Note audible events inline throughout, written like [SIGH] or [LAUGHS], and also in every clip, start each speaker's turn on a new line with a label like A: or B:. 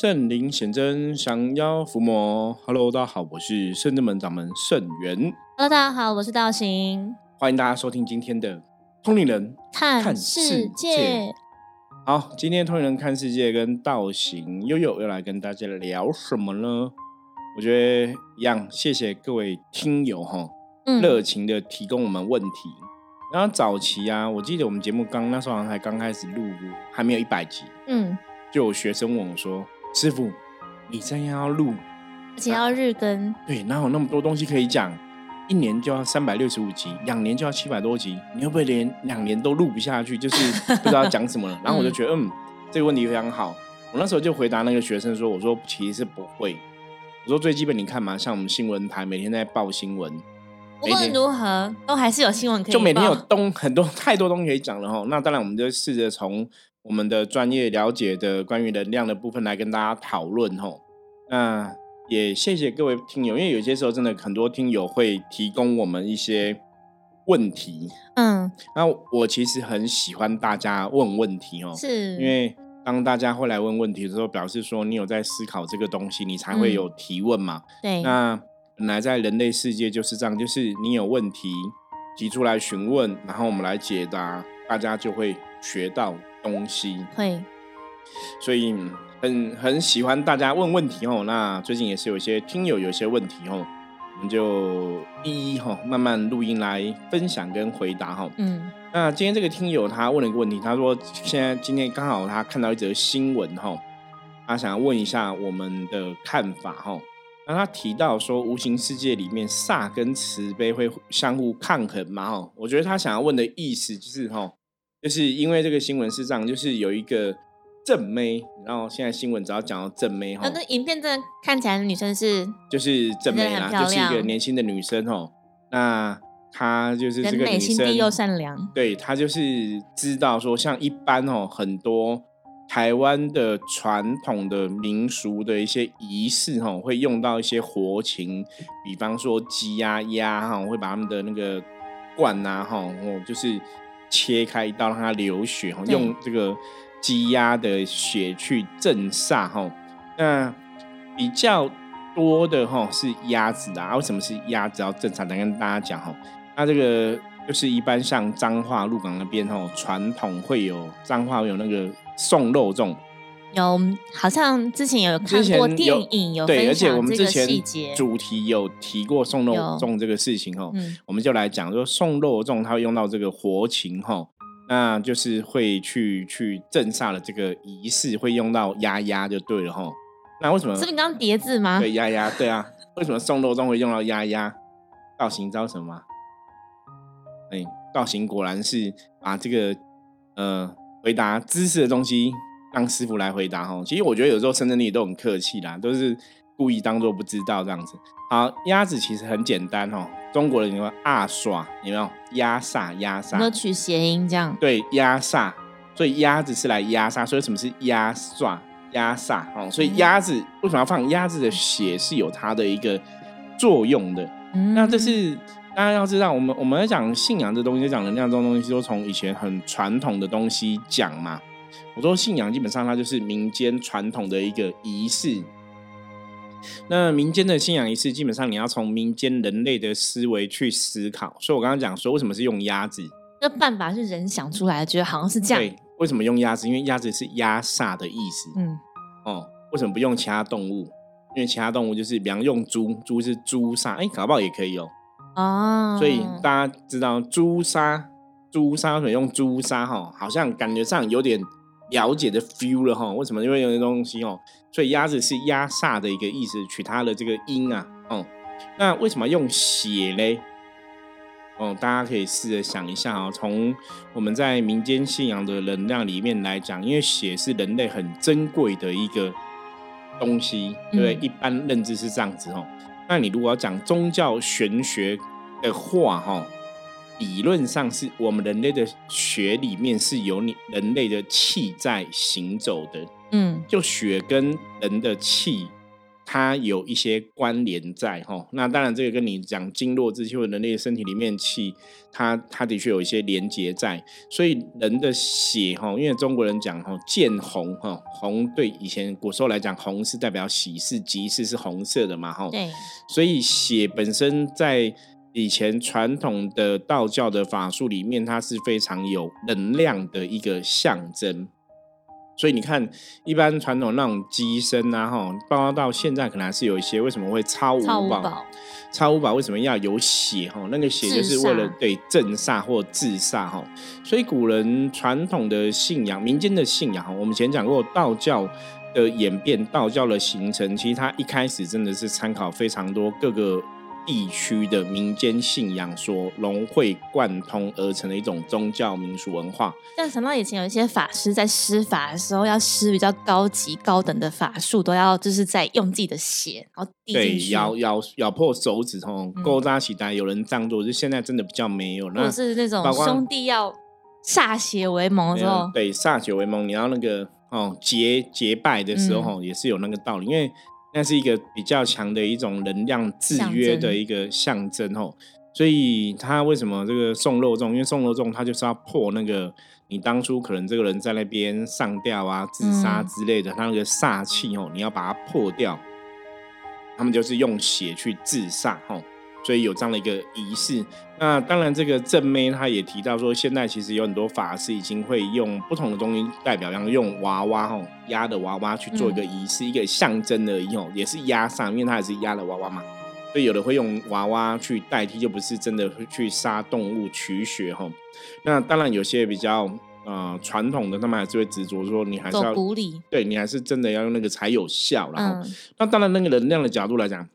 A: 圣灵显真，降妖伏魔。Hello，大家好，我是圣真门掌门圣元。
B: Hello，大家好，我是道行。
A: 欢迎大家收听今天的通灵人
B: 看世界。
A: 好，今天通灵人看世界跟道行悠悠要来跟大家聊什么呢？我觉得一样，谢谢各位听友哈，热情的提供我们问题。然后早期啊，我记得我们节目刚那时候好像才刚开始录，还没有一百集。嗯，就有学生问我说：“师傅，你这样要录，
B: 而且要日更，
A: 对，哪有那么多东西可以讲？一年就要三百六十五集，两年就要七百多集，你会不会连两年都录不下去？就是 [LAUGHS] 不知道讲什么了。[LAUGHS] ”然后我就觉得，嗯，这个问题非常好。我那时候就回答那个学生说：“我说其实是不会。我说最基本你看嘛，像我们新闻台每天在报新闻。”
B: 无论如何，都还是有新闻可以。
A: 就每天有东很多太多东西可以讲了哈。那当然，我们就试着从我们的专业了解的关于能量的部分来跟大家讨论吼。那也谢谢各位听友，因为有些时候真的很多听友会提供我们一些问题。嗯，那我其实很喜欢大家问问题哦，
B: 是
A: 因为当大家会来问问题的时候，表示说你有在思考这个东西，你才会有提问嘛。
B: 对，
A: 那。本来在人类世界就是这样，就是你有问题提出来询问，然后我们来解答，大家就会学到东西。
B: 会，
A: 所以很很喜欢大家问问题哦。那最近也是有一些听友有一些问题哦，我们就一一哈慢慢录音来分享跟回答哈。嗯，那今天这个听友他问了一个问题，他说现在今天刚好他看到一则新闻哈，他想要问一下我们的看法哈。那他提到说，无形世界里面煞跟慈悲会相互抗衡嘛？哈，我觉得他想要问的意思就是，哈，就是因为这个新闻是这样，就是有一个正妹，然后现在新闻只要讲到正妹，哈，
B: 那影片真的看起来女生是
A: 就是正妹啦，就是一个年轻的女生，哦，那她就是这个女生
B: 又善良，
A: 对她就是知道说，像一般哦很多。台湾的传统的民俗的一些仪式哈，会用到一些活禽，比方说鸡啊、鸭哈，会把他们的那个罐呐哈，哦，就是切开一刀让它流血哈，用这个鸡鸭的血去镇煞哈。那比较多的哈是鸭子啊，为什么是鸭子要镇煞？来跟大家讲哈，那这个就是一般像彰化鹿港那边哈，传统会有彰化有那个。送肉粽
B: 有，好像之前有看过电影，有
A: 对，而且我们之前主题有提过送肉粽这个事情哈，我们就来讲说送肉粽，它会用到这个活禽哈，那就是会去去镇煞的这个仪式会用到鸭鸭就对了哈。那为什么？
B: 是你刚刚叠字吗？
A: 对，鸭鸭，对啊。为什么送肉粽会用到鸭鸭？造型招什么？哎，造型果然是把这个呃。回答知识的东西，让师傅来回答哈。其实我觉得有时候深圳里都很客气啦，都是故意当做不知道这样子。好，鸭子其实很简单哦。中国人有阿耍，有没有压煞？压煞？
B: 有取谐音这样？
A: 对，压煞。所以鸭子是来压煞。所以什么是压煞？压煞哦。所以鸭子为什么要放鸭子的血？是有它的一个作用的。那这是。大家要知道，我们我们在讲信仰这东西，讲能量这种东西，都从以前很传统的东西讲嘛。我说信仰基本上它就是民间传统的一个仪式。那民间的信仰仪式，基本上你要从民间人类的思维去思考。所以我刚刚讲说，为什么是用鸭子？
B: 那办法是人想出来的，觉得好像是这样。
A: 对，为什么用鸭子？因为鸭子是压煞的意思。嗯，哦，为什么不用其他动物？因为其他动物就是，比方用猪，猪是猪煞，哎，搞不好也可以哦。哦，所以大家知道朱砂，朱砂水用朱砂哈，好像感觉上有点了解的 feel 了哈。为什么？因为有些东西哦，所以鸭子是压煞的一个意思，取它的这个音啊。哦，那为什么用血嘞？哦，大家可以试着想一下啊。从我们在民间信仰的能量里面来讲，因为血是人类很珍贵的一个东西，对不对？一般认知是这样子哦。那你如果要讲宗教玄学的话，哈，理论上是我们人类的血里面是有你人类的气在行走的，嗯，就血跟人的气它有一些关联在哈。那当然，这个跟你讲经络之气或人类身体里面气，它它的确有一些连接在。所以人的血哈，因为中国人讲哈见红哈，红对以前古时候来讲，红是代表喜事吉事，是红色的嘛哈。
B: 对。
A: 所以血本身在以前传统的道教的法术里面，它是非常有能量的一个象征。所以你看，一般传统那种机身啊，哈，包括到现在可能还是有一些，为什么会超五宝？超五宝为什么要有血？哈，那个血就是为了对镇煞或治煞哈。所以古人传统的信仰、民间的信仰哈，我们以前讲过道教的演变、道教的形成，其实它一开始真的是参考非常多各个。地区的民间信仰所融会贯通而成的一种宗教民俗文化。
B: 像想到以前有一些法师在施法的时候，要施比较高级、高等的法术，都要就是在用自己的血，然后滴进
A: 去，咬咬咬破手指头，勾扎起来。有人这样做，就现在真的比较没有。
B: 那是那种兄弟要歃血为盟的时候，
A: 对，歃血为盟，你要那个哦结结拜的时候，也是有那个道理，因为。那是一个比较强的一种能量制约的一个象征哦，所以他为什么这个送肉粽？因为送肉粽，他就是要破那个你当初可能这个人在那边上吊啊、自杀之类的，他那个煞气哦，你要把它破掉。他们就是用血去自煞哦。所以有这样的一个仪式，那当然这个正妹她也提到说，现在其实有很多法师已经会用不同的东西代表，像用娃娃吼压的娃娃去做一个仪式，一个象征而已吼，也是压上，因为它也是压的娃娃嘛。所以有的会用娃娃去代替，就不是真的会去杀动物取血吼。那当然有些比较呃传统的，他们还是会执着说，你还是要对你还是真的要用那个才有效。然后，那当然那个能量的角度来讲。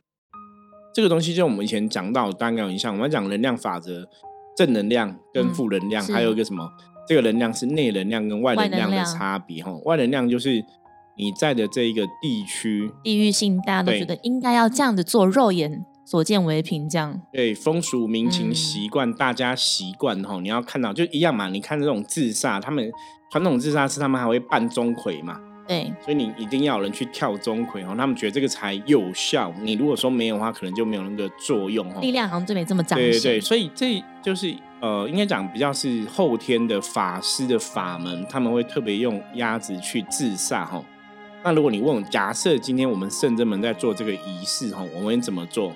A: 这个东西就我们以前讲到，大概有印象。我们讲能量法则，正能量跟负能量，还有一个什么？这个能量是内能量跟外能量的差别。哈，外能量就是你在的这一个地区，
B: 地域性，大家都觉得应该要这样子做，肉眼所见为凭，这样。
A: 对，风俗民情习惯，大家习惯哈，你要看到就一样嘛。你看这种自杀，他们传统自杀是他们还会扮钟馗嘛。
B: 对，
A: 所以你一定要有人去跳钟馗哦，他们觉得这个才有效。你如果说没有的话，可能就没有那个作用哦。
B: 力量好像就没这么彰
A: 显。对对对，所以这就是呃，应该讲比较是后天的法师的法门，他们会特别用鸭子去自杀哈。那如果你问，假设今天我们圣真门在做这个仪式哈，我们怎么做？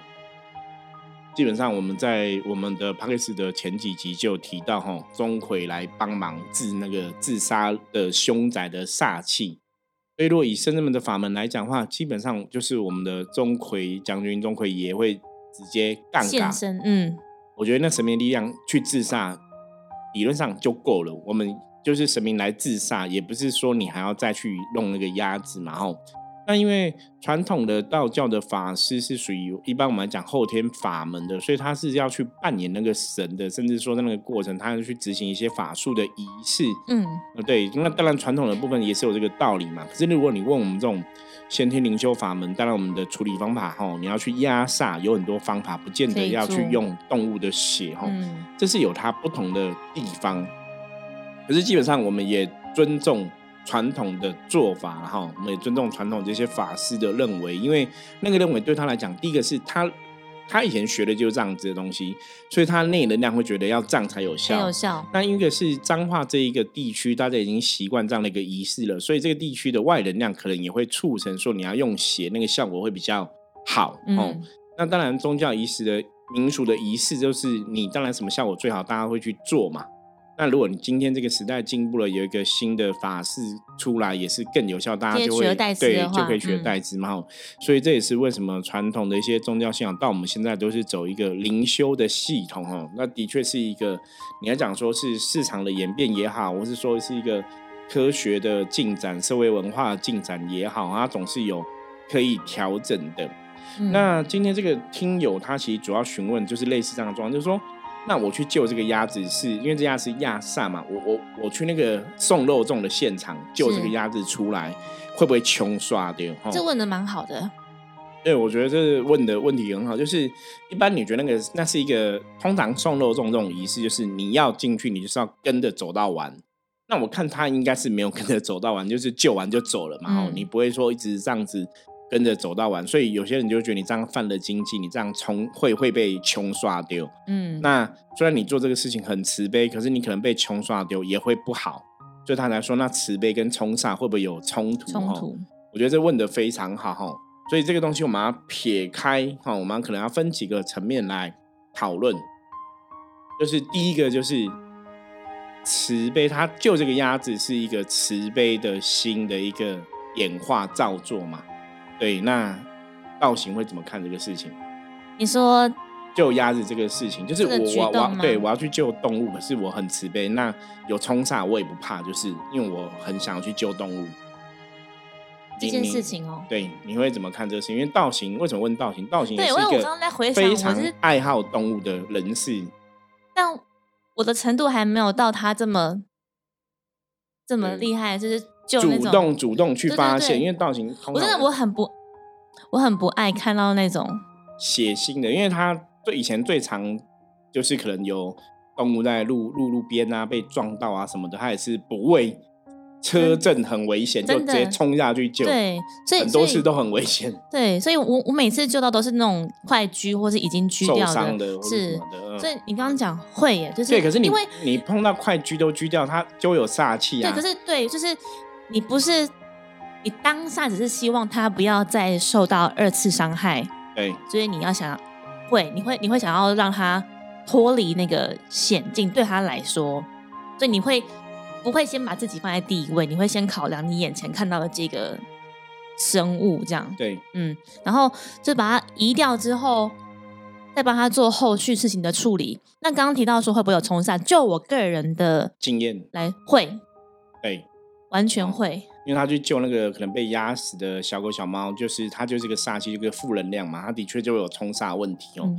A: 基本上我们在我们的帕克斯的前几集就提到哈，钟馗来帮忙治那个自杀的凶宅的煞气。所以，如果以圣人们的法门来讲话，基本上就是我们的钟馗将军、钟馗也会直接杠杆。
B: 嗯，
A: 我觉得那神明力量去自杀，理论上就够了。我们就是神明来自杀，也不是说你还要再去弄那个鸭子嘛，吼。那因为传统的道教的法师是属于一般我们来讲后天法门的，所以他是要去扮演那个神的，甚至说在那个过程，他要去执行一些法术的仪式。嗯，对，那当然传统的部分也是有这个道理嘛。可是如果你问我们这种先天灵修法门，当然我们的处理方法哈，你要去压煞有很多方法，不见得要去用动物的血哈，这是有它不同的地方。可是基本上我们也尊重。传统的做法，哈，我们也尊重传统这些法师的认为，因为那个认为对他来讲，第一个是他他以前学的就是这样子的东西，所以他内能量会觉得要这样才有效。
B: 有效。
A: 那一个是彰化这一个地区，大家已经习惯这样的一个仪式了，所以这个地区的外能量可能也会促成说你要用血，那个效果会比较好。哦，那当然宗教仪式的民俗的仪式，就是你当然什么效果最好，大家会去做嘛。那如果你今天这个时代进步了，有一个新的法式出来，也是更有效，大家就会对就可以取而代之嘛。所以这也是为什么传统的一些宗教信仰到我们现在都是走一个灵修的系统哦。那的确是一个，你要讲说是市场的演变也好，或是说是一个科学的进展、社会文化的进展也好，它总是有可以调整的。那今天这个听友他其实主要询问就是类似这样的状况，就是说。那我去救这个鸭子，是因为这鸭是亚萨嘛？我我我去那个送肉粽的现场救这个鸭子出来，会不会穷刷掉？
B: 这问的蛮好的。
A: 对，我觉得这问的问题很好。就是一般你觉得那个那是一个通常送肉粽这种仪式，就是你要进去，你就是要跟着走到完。那我看他应该是没有跟着走到完，就是救完就走了嘛。哦，你不会说一直这样子跟着走到完。所以有些人就觉得你这样犯了经济，你这样冲会会被穷刷丢。嗯，那虽然你做这个事情很慈悲，可是你可能被穷刷丢也会不好。所以他来说，那慈悲跟冲煞会不会有冲突？
B: 冲突？
A: 我觉得这问的非常好哈。所以这个东西我们要撇开哈，我们可能要分几个层面来讨论。就是第一个就是慈悲，他救这个鸭子是一个慈悲的心的一个演化造作嘛？对，那道行会怎么看这个事情？
B: 你说。
A: 救鸭子这个事情，就是我我我对我要去救动物，可是我很慈悲。那有冲煞我也不怕，就是因为我很想要去救动物。
B: 这件事情哦，
A: 对，你会怎么看这个事情？因为道行为什么问道行？道行
B: 对，
A: 因
B: 为我刚刚在回
A: 想，非常爱好动物的人士，
B: 但我的程度还没有到他这么这么厉害，就是就
A: 主动主动去发现。因为道行，
B: 我真的我很不我很不爱看到那种
A: 血腥的，因为他。最以前最常就是可能有动物在路路路边啊被撞到啊什么的，他也是不畏车震很危险，就直接冲下去救。
B: 对，所以
A: 很多事都很危险。
B: 对，所以我我每次救到都是那种快狙或是已经狙掉
A: 的，
B: 是。所以你刚刚讲会耶，就是
A: 对，可是你
B: 因为
A: 你碰到快狙都狙掉，它就有煞气
B: 啊。对，可是对，就是你不是你当下只是希望他不要再受到二次伤害。
A: 对，
B: 所以你要想。会，你会，你会想要让他脱离那个险境，对他来说，所以你会不会先把自己放在第一位？你会先考量你眼前看到的这个生物，这样
A: 对，
B: 嗯，然后就把它移掉之后，再帮他做后续事情的处理。那刚刚提到说会不会有冲散？就我个人的
A: 经验
B: 来，会，
A: 对，
B: 完全会。
A: 因为他去救那个可能被压死的小狗小猫，就是他就是个煞气，一个负能量嘛，他的确就有冲煞问题哦。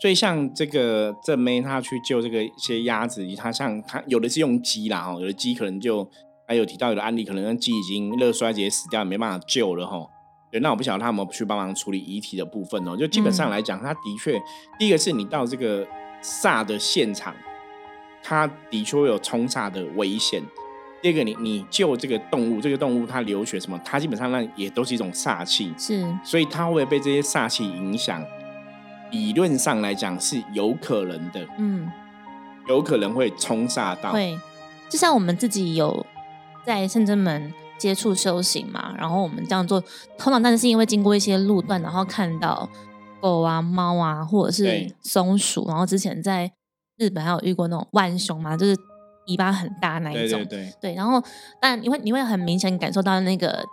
A: 所以像这个正妹，他去救这个一些鸭子，他像他有的是用鸡啦，哈，有的鸡可能就还有提到有的案例，可能那鸡已经热衰竭死掉，没办法救了哈。对，那我不晓得他有没有去帮忙处理遗体的部分哦。就基本上来讲，他的确第一个是你到这个煞的现场，他的确有冲煞的危险。第二个，你你救这个动物，这个动物它流血什么，它基本上那也都是一种煞气，
B: 是，
A: 所以它会被这些煞气影响。理论上来讲是有可能的，嗯，有可能会冲煞到。
B: 会，就像我们自己有在圣真门接触修行嘛，然后我们这样做，通常但是是因为经过一些路段，然后看到狗啊、猫啊，或者是松鼠，然后之前在日本还有遇过那种万熊嘛，就是。尾巴很大那一种，
A: 对对
B: 对，然后但你会你会很明显感受到那个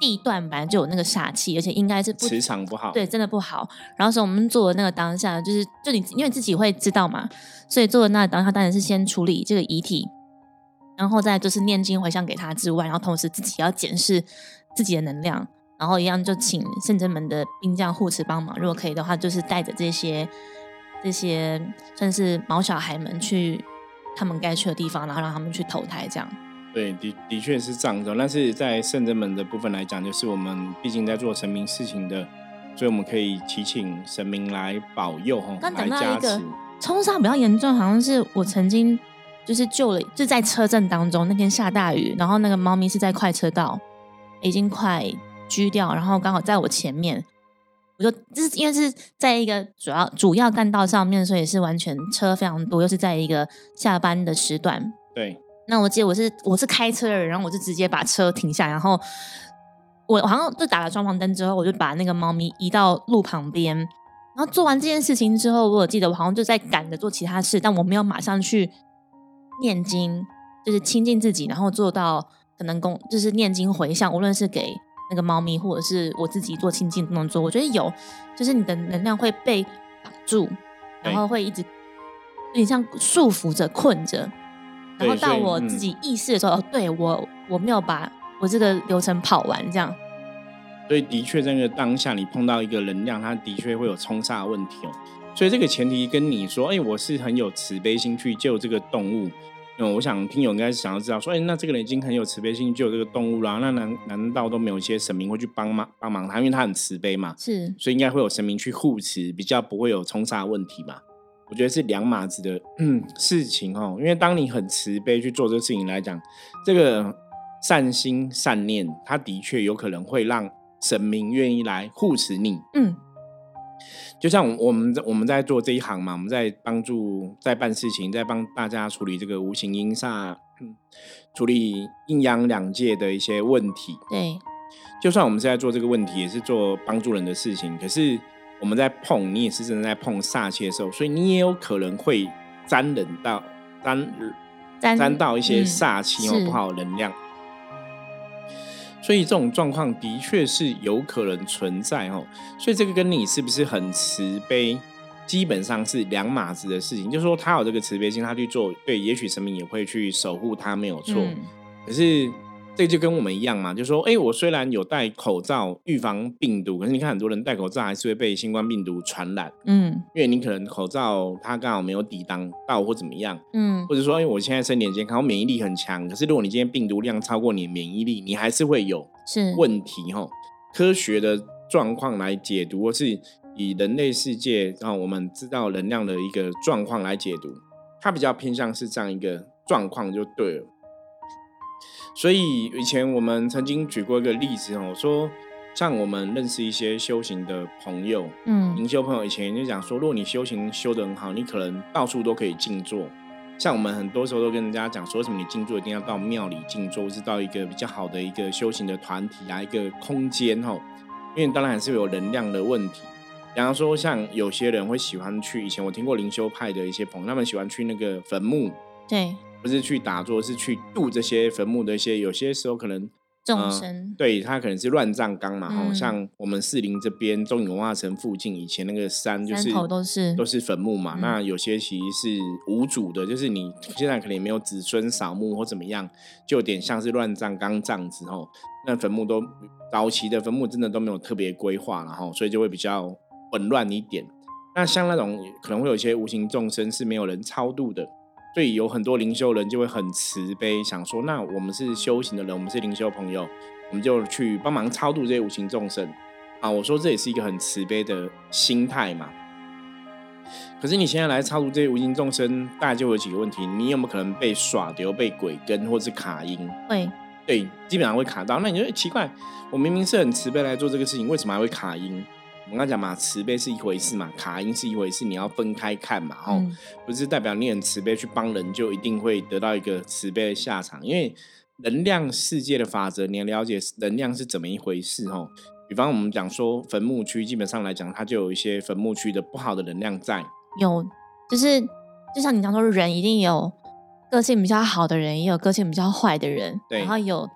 B: 地段本来就有那个煞气，而且应该是
A: 磁场不好，
B: 对，真的不好。然后所以我们做的那个当下，就是就你因为自己会知道嘛，所以做的那当下当然是先处理这个遗体，然后再就是念经回向给他之外，然后同时自己要检视自己的能量，然后一样就请圣真门的兵将护持帮忙，如果可以的话，就是带着这些这些算是毛小孩们去。他们该去的地方，然后让他们去投胎，这样。
A: 对，的的确是这样子。但是在圣真门的部分来讲，就是我们毕竟在做神明事情的，所以我们可以祈请神明来保佑哈，来加持。
B: 冲杀比较严重，好像是我曾经就是救了，就在车震当中，那天下大雨，然后那个猫咪是在快车道，已经快狙掉，然后刚好在我前面。我就就是因为是在一个主要主要干道上面，所以是完全车非常多，又是在一个下班的时段。
A: 对。
B: 那我记得我是我是开车的人，然后我就直接把车停下，然后我好像就打了双黄灯之后，我就把那个猫咪移到路旁边。然后做完这件事情之后，我记得我好像就在赶着做其他事，但我没有马上去念经，就是亲近自己，然后做到可能公就是念经回向，无论是给。那个猫咪，或者是我自己做亲近动作，我觉得有，就是你的能量会被绑住，然后会一直有点像束缚着、困着，然后到我自己意识的时候，哦，对我我没有把我这个流程跑完，这样。
A: 所以的确，在那个当下，你碰到一个能量，它的确会有冲煞问题哦。所以这个前提跟你说，哎，我是很有慈悲心去救这个动物。嗯，我想听友应该是想要知道，说，哎，那这个人已经很有慈悲心救这个动物啦，那难难道都没有一些神明会去帮忙帮忙他？因为他很慈悲嘛，
B: 是，
A: 所以应该会有神明去护持，比较不会有冲杀问题嘛。我觉得是两码子的事情哦。因为当你很慈悲去做这个事情来讲，这个善心善念，它的确有可能会让神明愿意来护持你。嗯，就像我们我们在做这一行嘛，我们在帮助在办事情，在帮大家处理这个无形阴煞，处理阴阳两界的一些问题。
B: 对，
A: 就算我们是在做这个问题，也是做帮助人的事情，可是我们在碰，你也是真的在碰煞气的时候，所以你也有可能会沾冷到沾。沾到一些煞气或不好能量，所以这种状况的确是有可能存在哦。所以这个跟你是不是很慈悲，基本上是两码子的事情。就是说，他有这个慈悲心，他去做，对，也许神明也会去守护他，没有错。可是。这就跟我们一样嘛，就说，哎，我虽然有戴口罩预防病毒，可是你看很多人戴口罩还是会被新冠病毒传染，嗯，因为你可能口罩它刚好没有抵挡到或怎么样，嗯，或者说，哎，我现在身体健康，我免疫力很强，可是如果你今天病毒量超过你的免疫力，你还是会有
B: 是
A: 问题哈。科学的状况来解读，或是以人类世界让我们知道能量的一个状况来解读，它比较偏向是这样一个状况就对了。所以以前我们曾经举过一个例子哦，说像我们认识一些修行的朋友，嗯，灵修朋友以前就讲说，如果你修行修得很好，你可能到处都可以静坐。像我们很多时候都跟人家讲说，为什么你静坐一定要到庙里静坐，或是到一个比较好的一个修行的团体啊，一个空间哈？因为当然还是有能量的问题。比方说，像有些人会喜欢去，以前我听过灵修派的一些朋友，他们喜欢去那个坟墓，
B: 对。
A: 不是去打坐，是去度这些坟墓的一些，有些时候可能
B: 众生，
A: 对他可能是乱葬岗嘛，哈，像我们四林这边中影文化城附近，以前那个山就是
B: 都是
A: 都是坟墓嘛，那有些其实是无主的，就是你现在可能也没有子孙扫墓或怎么样，就有点像是乱葬岗这样子，哦，那坟墓都早期的坟墓真的都没有特别规划，然后所以就会比较混乱一点。那像那种可能会有一些无形众生是没有人超度的。所以有很多灵修人就会很慈悲，想说：那我们是修行的人，我们是灵修朋友，我们就去帮忙超度这些无形众生啊！我说这也是一个很慈悲的心态嘛。可是你现在来超度这些无形众生，大概就有几个问题：你有没有可能被耍丢、被鬼跟，或是卡音？
B: 会，
A: 对，基本上会卡到。那你就奇怪，我明明是很慈悲来做这个事情，为什么还会卡音？我刚讲嘛，慈悲是一回事嘛，卡因是一回事，你要分开看嘛，哦，不是代表你很慈悲去帮人就一定会得到一个慈悲的下场，因为能量世界的法则，你要了解能量是怎么一回事，哦。比方我们讲说坟墓区，基本上来讲，它就有一些坟墓区的不好的能量在。
B: 有，就是就像你讲说，人一定有个性比较好的人，也有个性比较坏的人，对然后有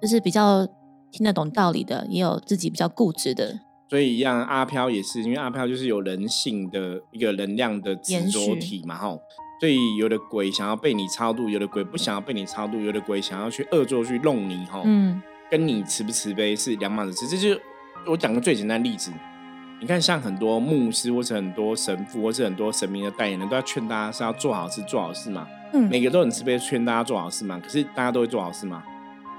B: 就是比较听得懂道理的，也有自己比较固执的。
A: 所以一样，阿飘也是，因为阿飘就是有人性的一个能量的执着体嘛，吼。所以有的鬼想要被你超度，有的鬼不想要被你超度，有的鬼想要去恶作去弄你，吼。嗯。跟你慈不慈悲是两码子事。这就我讲个最简单例子，你看像很多牧师或是很多神父或是很多神明的代言人，都要劝大家是要做好事、做好事嘛。嗯。每个都很慈悲，劝大家做好事嘛。可是大家都会做好事吗？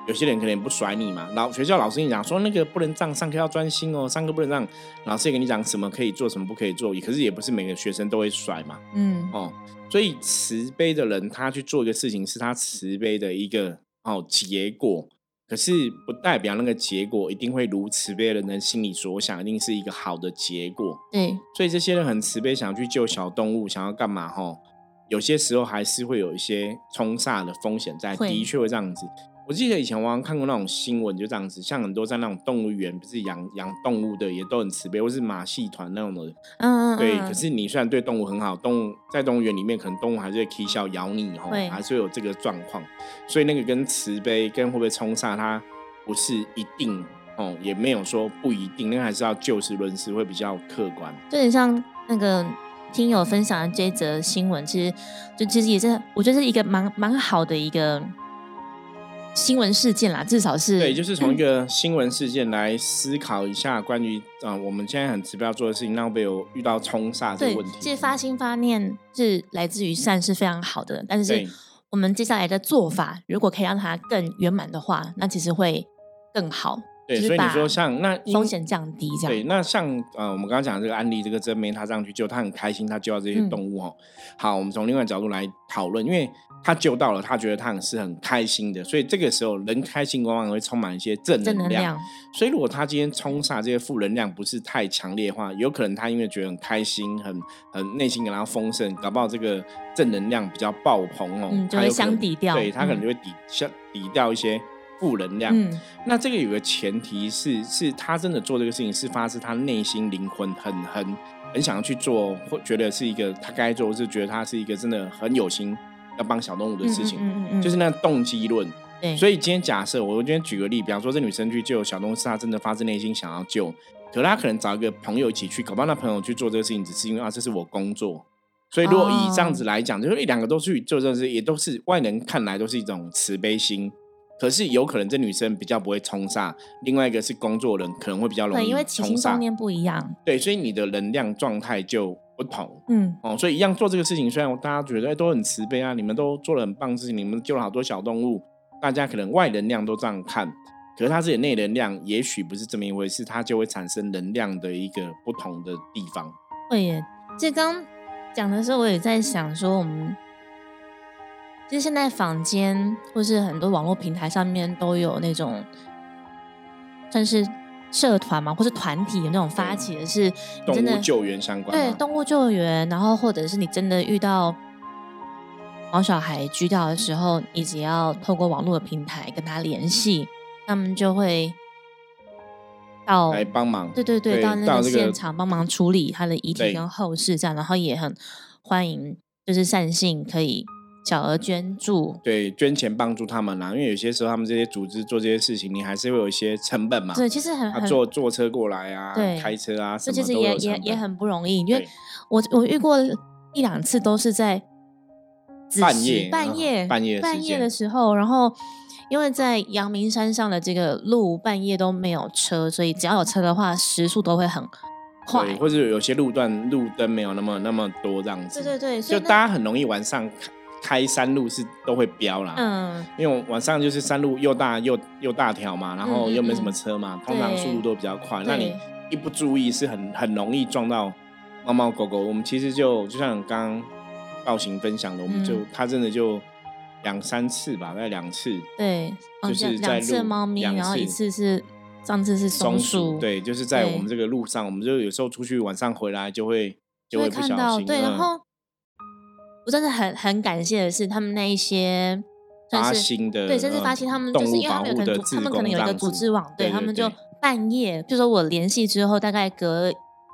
A: 有些人可能不甩你嘛，老学校老师跟你讲说那个不能这样，上课要专心哦，上课不能让老师也跟你讲什么可以做，什么不可以做，可是也不是每个学生都会甩嘛，嗯哦，所以慈悲的人他去做一个事情是他慈悲的一个哦结果，可是不代表那个结果一定会如慈悲的人心里所想，一定是一个好的结果。
B: 对，
A: 所以这些人很慈悲，想要去救小动物，想要干嘛？哈，有些时候还是会有一些冲煞的风险在，的确会这样子。我记得以前我好像看过那种新闻，就这样子，像很多在那种动物园，不是养养动物的，也都很慈悲，或是马戏团那种的，嗯嗯，对。可是你虽然对动物很好，动物在动物园里面，可能动物还是会啼笑咬你，吼，还是会有这个状况。所以那个跟慈悲跟会不会冲煞，它不是一定哦，也没有说不一定，那还是要就事论事，会比较客观。
B: 就很像那个听友分享的这则新闻，其实就其实也是，我觉得是一个蛮蛮好的一个。新闻事件啦，至少是
A: 对，就是从一 [CLEARS THROAT] 个新闻事件来思考一下关于啊，我们现在很指标做的事情，那会有遇到冲煞这个问题。
B: 其实发心发念是来自于善，是非常好的。但是我们接下来的做法，如果可以让它更圆满的话，那其实会更好。
A: 对，所以你说像那
B: 风险降低这样。
A: 对，那像呃，我们刚刚讲这个案例，这个真梅他上去救，他很开心，他救到这些动物哦。好，我们从另外角度来讨论，因为他救到了，他觉得他很是很开心的，所以这个时候人开心往往会充满一些正能量。所以如果他今天冲煞这些负能量不是太强烈的话，有可能他因为觉得很开心，很很内心感到丰盛，搞不好这个正能量比较爆棚哦，
B: 就会相抵掉，
A: 对他可能就会抵消抵掉一些。负能量，嗯那这个有个前提是，是他真的做这个事情是发自他内心灵魂很很很想要去做，或觉得是一个他该做，是觉得他是一个真的很有心要帮小动物的事情，就是那动机论。所以今天假设我今天举个例，比方说这女生去救小动物，是她真的发自内心想要救，可她可能找一个朋友一起去，搞不好那朋友去做这个事情，只是因为啊这是我工作。所以如果以这样子来讲，就是一两个都去做这件事，也都是外人看来都是一种慈悲心。可是有可能这女生比较不会冲煞，另外一个是工作人可能会比较容易
B: 因为起心动念不一样。
A: 对，所以你的能量状态就不同。嗯，哦，所以一样做这个事情，虽然大家觉得都很慈悲啊，你们都做了很棒的事情，你们救了好多小动物，大家可能外能量都这样看，可是他自己内能量也许不是这么一回事，它就会产生能量的一个不同的地方。
B: 会耶，这刚讲的时候，我也在想说我们。其实现在坊间或是很多网络平台上面都有那种算是社团嘛，或是团体有那种发起的是
A: 动物救援相关，
B: 对动物救援，然后或者是你真的遇到毛小孩锯掉的时候，你只要透过网络的平台跟他联系，他们就会到
A: 来帮忙，
B: 对对对，到那个现场帮忙处理他的遗体跟后事这样，然后也很欢迎，就是善信可以。小额捐助，
A: 对，捐钱帮助他们啦。因为有些时候他们这些组织做这些事情，你还是会有一些成本嘛。
B: 对，其实很很
A: 坐坐车过来啊，开车啊，这
B: 其实也也也很不容易。因为我我遇过一两次，都是在
A: 半夜
B: 半夜
A: 半夜
B: 半夜的时候，然后因为在阳明山上的这个路半夜都没有车，所以只要有车的话，时速都会很快，
A: 或者有些路段路灯没有那么那么多这样子。
B: 对对对，
A: 就大家很容易晚上。开山路是都会飙啦，嗯，因为晚上就是山路又大又又大条嘛，然后又没什么车嘛，通常速度都比较快。那你一不注意，是很很容易撞到猫猫狗狗。我们其实就就像刚刚道行分享的，我们就他真的就两三次吧，大概两次。
B: 对，
A: 就是在
B: 路猫咪，然后一次是上次是松鼠，
A: 对，就是在我们这个路上，我们就有时候出去晚上回来就会就会不小心，
B: 对，然后。我真的很很感谢的是，他们那一些
A: 发心的
B: 对，甚至发心，他们就是因为他们可能他们可能有一个组织网，对他们就半夜，就说我联系之后，大概隔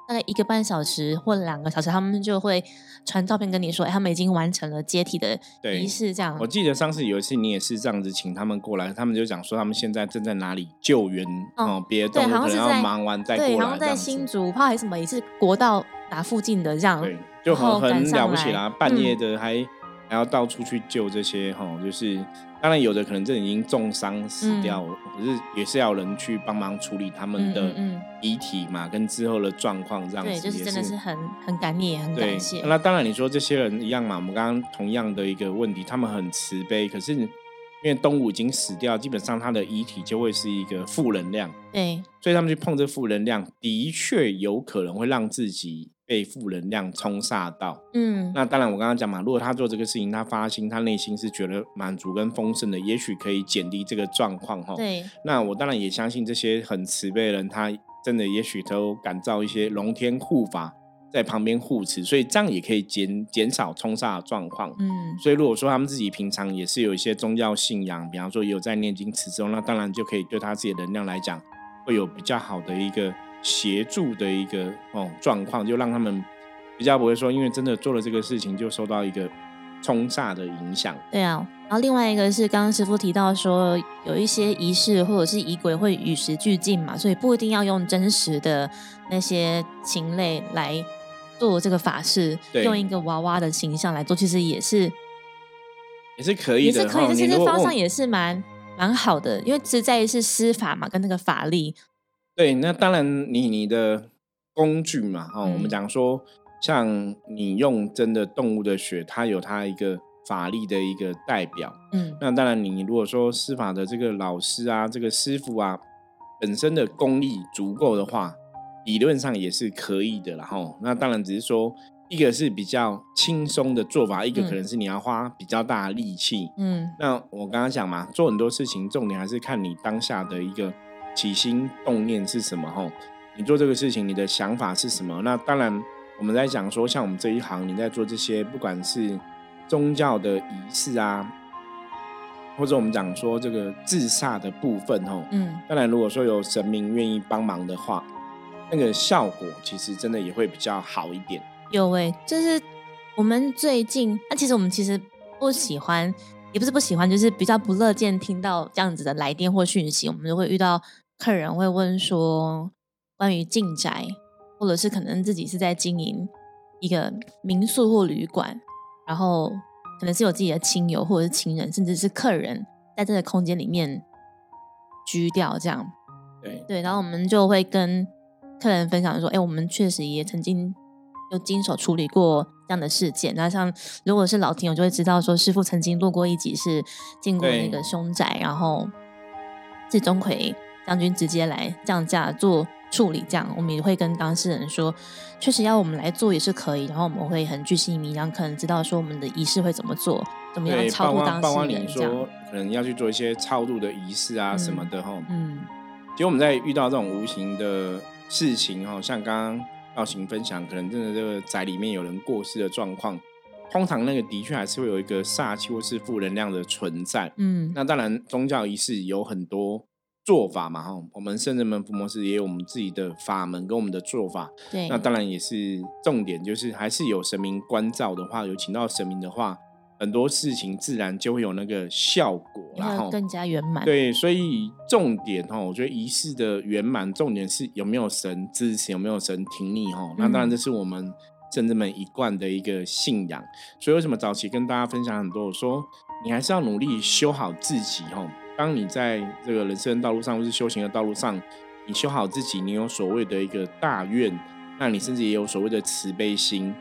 B: 大概一个半小时或两个小时，他们就会传照片跟你说，哎，他们已经完成了接体的仪式。这样，
A: 我记得上次有一次你也是这样子，请他们过来，他们就讲说他们现在正在哪里救援哦，别的动物可能要忙完再过来，
B: 对，然后在新竹，怕还是什么，也是国道哪附近的这样。
A: 就很很了不起啦，半夜的还还要到处去救这些哈，就是当然有的可能这已经重伤死掉，可是也是要人去帮忙处理他们的遗体嘛，跟之后的状况这样子，对，
B: 就是真的是很很感念，很感谢。
A: 那当然你说这些人一样嘛，我们刚刚同样的一个问题，他们很慈悲，可是因为动物已经死掉，基本上他的遗体就会是一个负能量，
B: 对，
A: 所以他们去碰这负能量，的确有可能会让自己。被负能量冲煞到，嗯，那当然我刚刚讲嘛，如果他做这个事情，他发心，他内心是觉得满足跟丰盛的，也许可以减低这个状况哈。
B: 对，
A: 那我当然也相信这些很慈悲的人，他真的也许都感召一些龙天护法在旁边护持，所以这样也可以减减少冲煞的状况。嗯，所以如果说他们自己平常也是有一些宗教信仰，比方说有在念经持咒，那当然就可以对他自己的能量来讲，会有比较好的一个。协助的一个哦状况，就让他们比较不会说，因为真的做了这个事情，就受到一个冲煞的影响。
B: 对啊，然后另外一个是刚刚师傅提到说，有一些仪式或者是仪轨会与时俱进嘛，所以不一定要用真实的那些禽类来做这个法事，用一个娃娃的形象来做，其实也是
A: 也是可以的，
B: 也是可以的。其实方向也是蛮蛮好的，因为实在于是施法嘛，跟那个法力。
A: 对，那当然，你你的工具嘛，哦，我们讲说，像你用真的动物的血，它有它一个法力的一个代表，嗯，那当然，你如果说司法的这个老师啊，这个师傅啊，本身的功力足够的话，理论上也是可以的。然后，那当然只是说，一个是比较轻松的做法，一个可能是你要花比较大的力气。嗯，那我刚刚讲嘛，做很多事情，重点还是看你当下的一个起心动念是什么。吼，你做这个事情，你的想法是什么？那当然，我们在讲说，像我们这一行，你在做这些，不管是宗教的仪式啊。或者我们讲说这个自杀的部分，吼，嗯，当然如果说有神明愿意帮忙的话，那个效果其实真的也会比较好一点。
B: 有诶，就是我们最近，那其实我们其实不喜欢，也不是不喜欢，就是比较不乐见听到这样子的来电或讯息。我们就会遇到客人会问说，关于进宅，或者是可能自己是在经营一个民宿或旅馆，然后。可能是有自己的亲友或者是亲人，甚至是客人在这个空间里面居掉，这样
A: 对
B: 对，然后我们就会跟客人分享说：“哎，我们确实也曾经有经手处理过这样的事件。那像如果是老听友就会知道说，师傅曾经录过一集是进过那个凶宅，然后是钟馗将军直接来降价做。”处理这样，我们也会跟当事人说，确实要我们来做也是可以。然后我们会很具细迷，然后可能知道说我们的仪式会怎么做，怎么样超度当事人这样。
A: 可能要去做一些超度的仪式啊什么的哈。嗯。其实我们在遇到这种无形的事情哈，像刚刚道行分享，可能真的这个宅里面有人过世的状况，通常那个的确还是会有一个煞气或是负能量的存在。嗯。那当然，宗教仪式有很多。做法嘛，哈，我们圣人门伏魔师也有我们自己的法门跟我们的做法。
B: 对，
A: 那当然也是重点，就是还是有神明关照的话，有请到神明的话，很多事情自然就会有那个效果，
B: 然后更加圆满。
A: 对，所以重点哈，我觉得仪式的圆满，重点是有没有神支持，有没有神挺你哈。那当然这是我们圣人们一贯的一个信仰。所以为什么早期跟大家分享很多，我说你还是要努力修好自己哈。当你在这个人生道路上，或是修行的道路上，你修好自己，你有所谓的一个大愿，那你甚至也有所谓的慈悲心，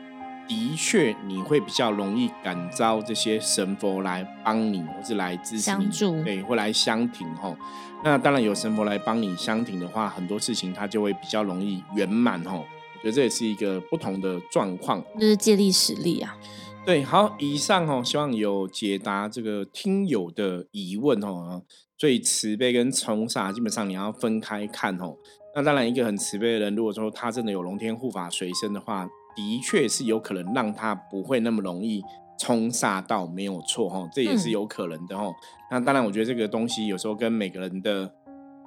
A: 的确你会比较容易感召这些神佛来帮你，或是来支持
B: 你，
A: 对，会来相挺吼。那当然有神佛来帮你相挺的话，很多事情它就会比较容易圆满吼。我觉得这也是一个不同的状况，
B: 就是借力使力啊。
A: 对，好，以上哦，希望有解答这个听友的疑问哦。所以慈悲跟冲煞，基本上你要分开看哦。那当然，一个很慈悲的人，如果说他真的有龙天护法随身的话，的确是有可能让他不会那么容易冲煞到，没有错哦，这也是有可能的哦。那当然，我觉得这个东西有时候跟每个人的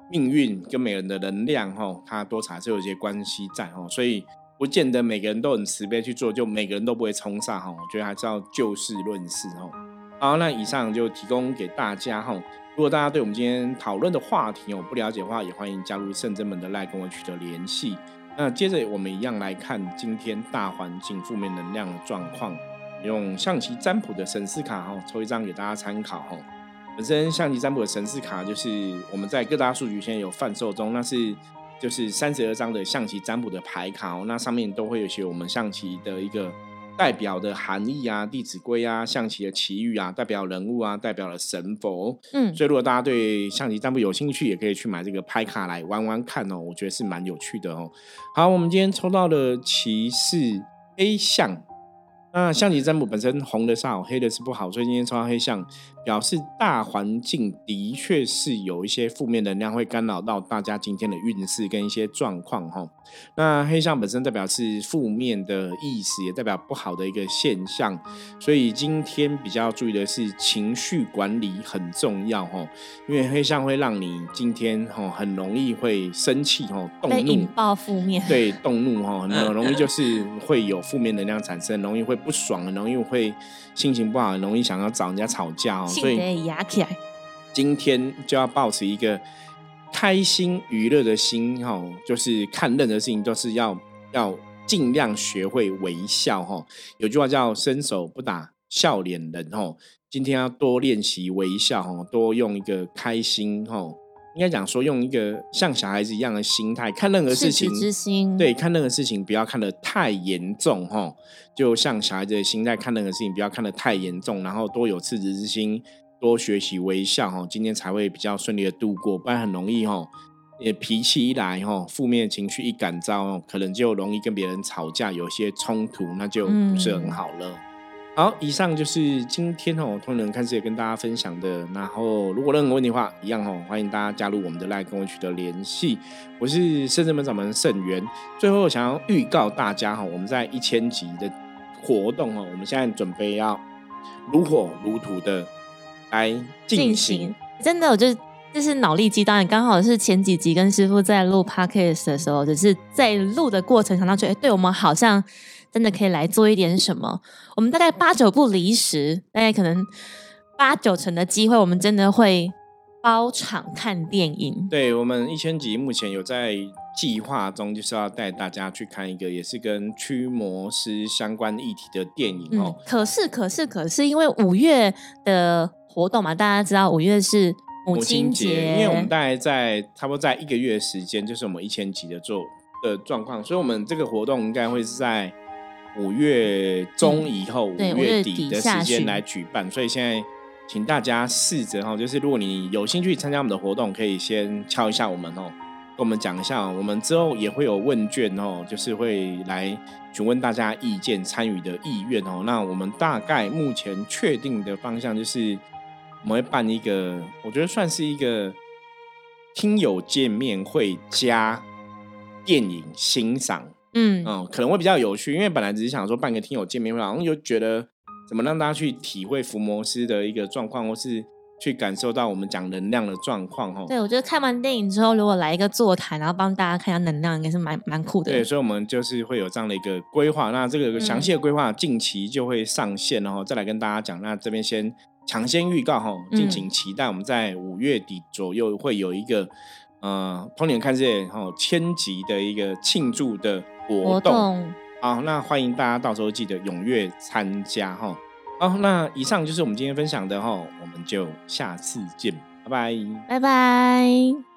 A: 命运、跟每个人的能量哈，它多少是有一些关系在哦，所以。不见得每个人都很慈悲去做，就每个人都不会冲上哈。我觉得还是要就事论事哈。好，那以上就提供给大家哈。如果大家对我们今天讨论的话题有不了解的话，也欢迎加入圣真门的赖跟我取得联系。那接着我们一样来看今天大环境负面能量的状况，用象棋占卜的神士卡哈，抽一张给大家参考哈。本身象棋占卜的神士卡就是我们在各大数据现在有贩售中，那是。就是三十二张的象棋占卜的牌卡哦，那上面都会有些我们象棋的一个代表的含义啊，《弟子规》啊，象棋的奇遇啊，代表人物啊，代表了神佛。嗯，所以如果大家对象棋占卜有兴趣，也可以去买这个牌卡来玩玩看哦，我觉得是蛮有趣的哦。好，我们今天抽到的棋是 A 象。那象棋占卜本身红的是好，黑的是不好，所以今天抽到黑象，表示大环境的确是有一些负面能量会干扰到大家今天的运势跟一些状况哈。那黑象本身代表是负面的意思，也代表不好的一个现象，所以今天比较注意的是情绪管理很重要哦，因为黑象会让你今天哦很容易会生气哦，动怒，
B: 引爆负面，
A: 对，动怒哦，[LAUGHS] 很容易就是会有负面能量产生，容易会不爽，很容易会心情不好，很容易想要找人家吵架哦，
B: 所以压起来，
A: 今天就要保持一个。开心娱乐的心哈，就是看任何事情都是要要尽量学会微笑哈。有句话叫“伸手不打笑脸人”哈。今天要多练习微笑哈，多用一个开心哈，应该讲说用一个像小孩子一样的心态看任何事情。
B: 之心。
A: 对，看任何事情不要看得太严重哈。就像小孩子的心态看任何事情不要看得太严重，然后多有赤子之心。多学习微笑哈，今天才会比较顺利的度过，不然很容易哈，也脾气一来哈，负面情绪一感召，可能就容易跟别人吵架，有些冲突，那就不是很好了。好，以上就是今天哦，通人看世界跟大家分享的。然后，如果任何问题的话，一样哦，欢迎大家加入我们的 LINE，跟我取得联系。我是圣人门掌门圣元。最后，想要预告大家哈，我们在一千集的活动哦，我们现在准备要如火如荼的来进行。
B: 真的，我就这是脑力激荡，刚好是前几集跟师傅在录 podcast 的时候，只是在录的过程想到，觉得对我们好像。真的可以来做一点什么？我们大概八九不离十，大概可能八九成的机会，我们真的会包场看电影。
A: 对我们一千集目前有在计划中，就是要带大家去看一个也是跟驱魔师相关议题的电影哦。
B: 可是，可是，可是，因为五月的活动嘛，大家知道五月是母亲节，
A: 因为我们大概在差不多在一个月时间，就是我们一千集的做的状况，所以我们这个活动应该会是在。五月中以后，五月底的时间来举办，所以现在请大家试着哈，就是如果你有兴趣参加我们的活动，可以先敲一下我们哦，跟我们讲一下，我们之后也会有问卷哦，就是会来询问大家意见、参与的意愿哦。那我们大概目前确定的方向就是，我们会办一个，我觉得算是一个听友见面会加电影欣赏。嗯嗯，可能会比较有趣，因为本来只是想说办个听友见面会，然后就觉得怎么让大家去体会福摩斯的一个状况，或是去感受到我们讲能量的状况哈。
B: 对，我觉得看完电影之后，如果来一个座谈，然后帮大家看一下能量，应该是蛮蛮酷的。
A: 对，所以我们就是会有这样的一个规划。那这个详细的规划近期就会上线，然后再来跟大家讲。那这边先抢先预告哈，敬请期待。我们在五月底左右会有一个呃，通年看世界哈千集的一个庆祝的。活动好，那欢迎大家到时候记得踊跃参加哈。好，那以上就是我们今天分享的哈，我们就下次见，拜拜，
B: 拜拜。